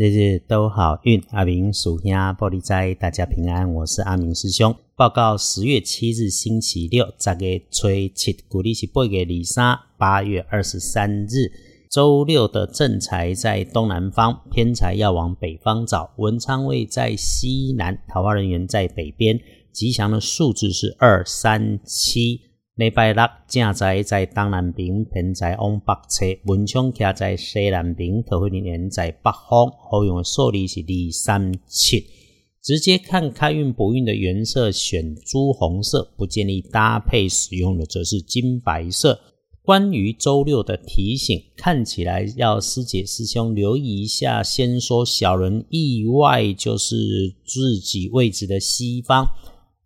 日日都好运，阿明属兄玻璃斋，大家平安。我是阿明师兄。报告十月七日星期六，十月初七，古历是八月二三，八月二十三日，周六的正财在东南方，偏财要往北方找。文昌位在西南，桃花人员在北边。吉祥的数字是二三七。礼拜六正在在东南边，偏在往北侧；文昌徛在西南边，桃花人缘在北方。好用的数字是二三七。直接看开运补运的颜色，选朱红色；不建议搭配使用的则是金白色。关于周六的提醒，看起来要师姐师兄留意一下。先说小人意外，就是自己位置的西方。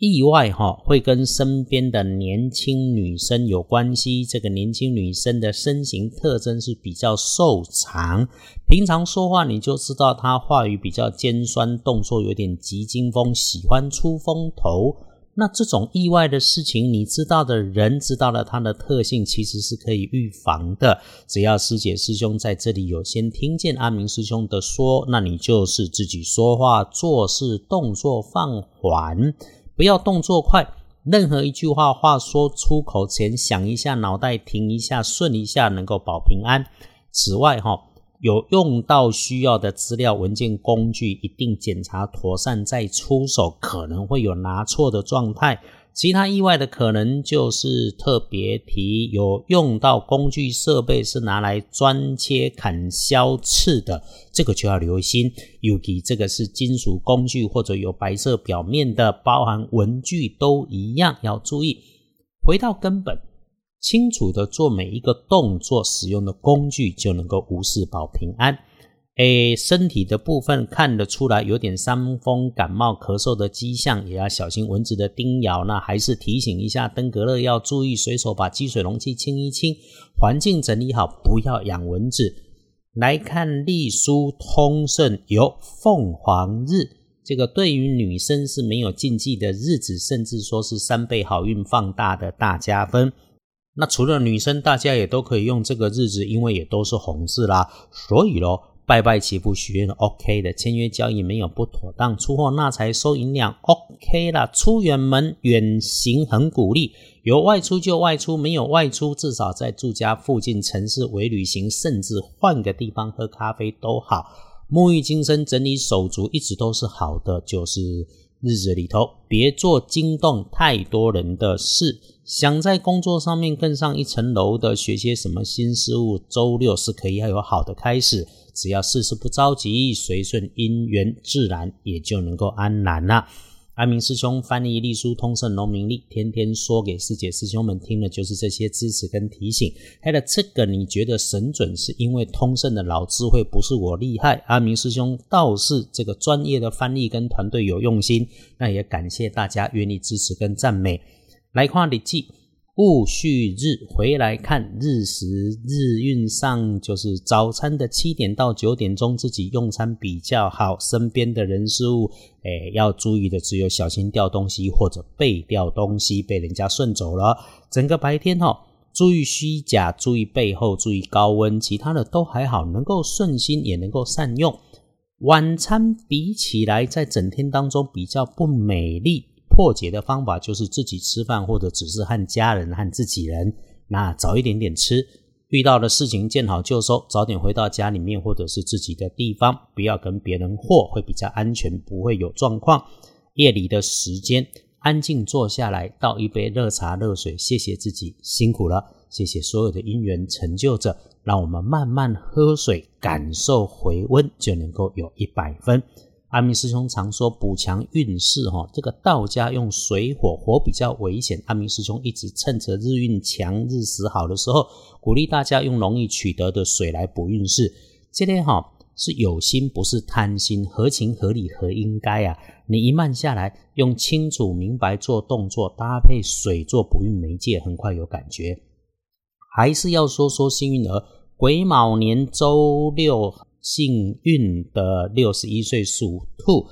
意外哈会跟身边的年轻女生有关系。这个年轻女生的身形特征是比较瘦长，平常说话你就知道她话语比较尖酸，动作有点急惊风，喜欢出风头。那这种意外的事情，你知道的人知道了她的特性，其实是可以预防的。只要师姐师兄在这里有先听见阿明师兄的说，那你就是自己说话做事动作放缓。不要动作快，任何一句话话说出口前想一下，脑袋停一下，顺一下，能够保平安。此外，哈，有用到需要的资料、文件、工具，一定检查妥善再出手，可能会有拿错的状态。其他意外的可能就是特别提有用到工具设备是拿来钻切、砍削、刺的，这个就要留心。尤其这个是金属工具或者有白色表面的，包含文具都一样要注意。回到根本，清楚的做每一个动作，使用的工具就能够无事保平安。诶，身体的部分看得出来有点伤风感冒咳嗽的迹象，也要小心蚊子的叮咬。那还是提醒一下登革热要注意，随手把积水容器清一清，环境整理好，不要养蚊子。来看隶书通胜有凤凰日，这个对于女生是没有禁忌的日子，甚至说是三倍好运放大的大加分。那除了女生，大家也都可以用这个日子，因为也都是红字啦，所以咯。拜拜祈福许愿 OK 的，签约交易没有不妥当，出货纳财收银两 OK 啦。出远门远行很鼓励，有外出就外出，没有外出至少在住家附近城市为旅行，甚至换个地方喝咖啡都好。沐浴精神整理手足一直都是好的，就是日子里头别做惊动太多人的事。想在工作上面更上一层楼的，学些什么新事物，周六是可以要有好的开始。只要事事不着急，随顺因缘，自然也就能够安然了。阿明师兄翻译隶书通胜农民历，天天说给师姐师兄们听的，就是这些支持跟提醒。还有这个，你觉得神准，是因为通胜的老智慧不是我厉害，阿明师兄倒是这个专业的翻译跟团队有用心。那也感谢大家愿意支持跟赞美。来看日记。戊戌日回来看日时日运上，就是早餐的七点到九点钟自己用餐比较好。身边的人事物，哎，要注意的只有小心掉东西或者被掉东西被人家顺走了。整个白天哈，注意虚假，注意背后，注意高温，其他的都还好，能够顺心也能够善用。晚餐比起来，在整天当中比较不美丽。破解的方法就是自己吃饭，或者只是和家人和自己人，那早一点点吃。遇到的事情见好就收，早点回到家里面或者是自己的地方，不要跟别人和，会比较安全，不会有状况。夜里的时间，安静坐下来，倒一杯热茶热水，谢谢自己辛苦了，谢谢所有的因缘成就者，让我们慢慢喝水，感受回温，就能够有一百分。阿明师兄常说补强运势，哈，这个道家用水火，火比较危险。阿明师兄一直趁着日运强、日时好的时候，鼓励大家用容易取得的水来补运势。这天哈是有心，不是贪心，合情合理，合应该啊。你一慢下来，用清楚明白做动作，搭配水做补运媒介，很快有感觉。还是要说说幸运儿，癸卯年周六。幸运的六十一岁属兔，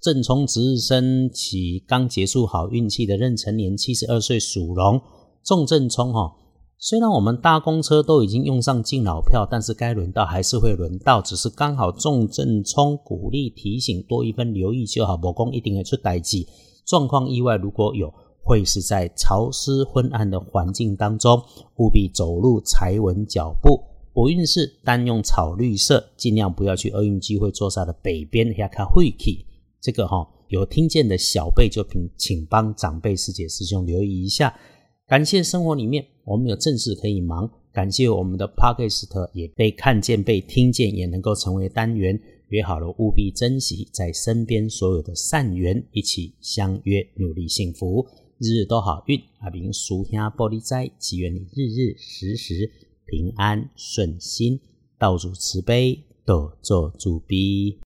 正冲值日生起刚结束好运气的壬辰年七十二岁属龙，重正冲哈，虽然我们搭公车都已经用上敬老票，但是该轮到还是会轮到，只是刚好重正冲鼓励提醒多一分留意就好。某公一定会出代际状况意外，如果有，会是在潮湿昏暗的环境当中，务必走路踩稳脚步。不运势单用草绿色，尽量不要去厄运机会坐下的北边下卡晦气。这个哈有听见的小辈就请请帮长辈师姐师兄留意一下。感谢生活里面我们有正事可以忙，感谢我们的 podcast 也被看见、被听见，也能够成为单元。约好了，务必珍惜在身边所有的善缘，一起相约努力幸福，日日都好运。阿明属下玻璃斋，祈愿你日日时时平安顺心，道主慈悲，多做主逼。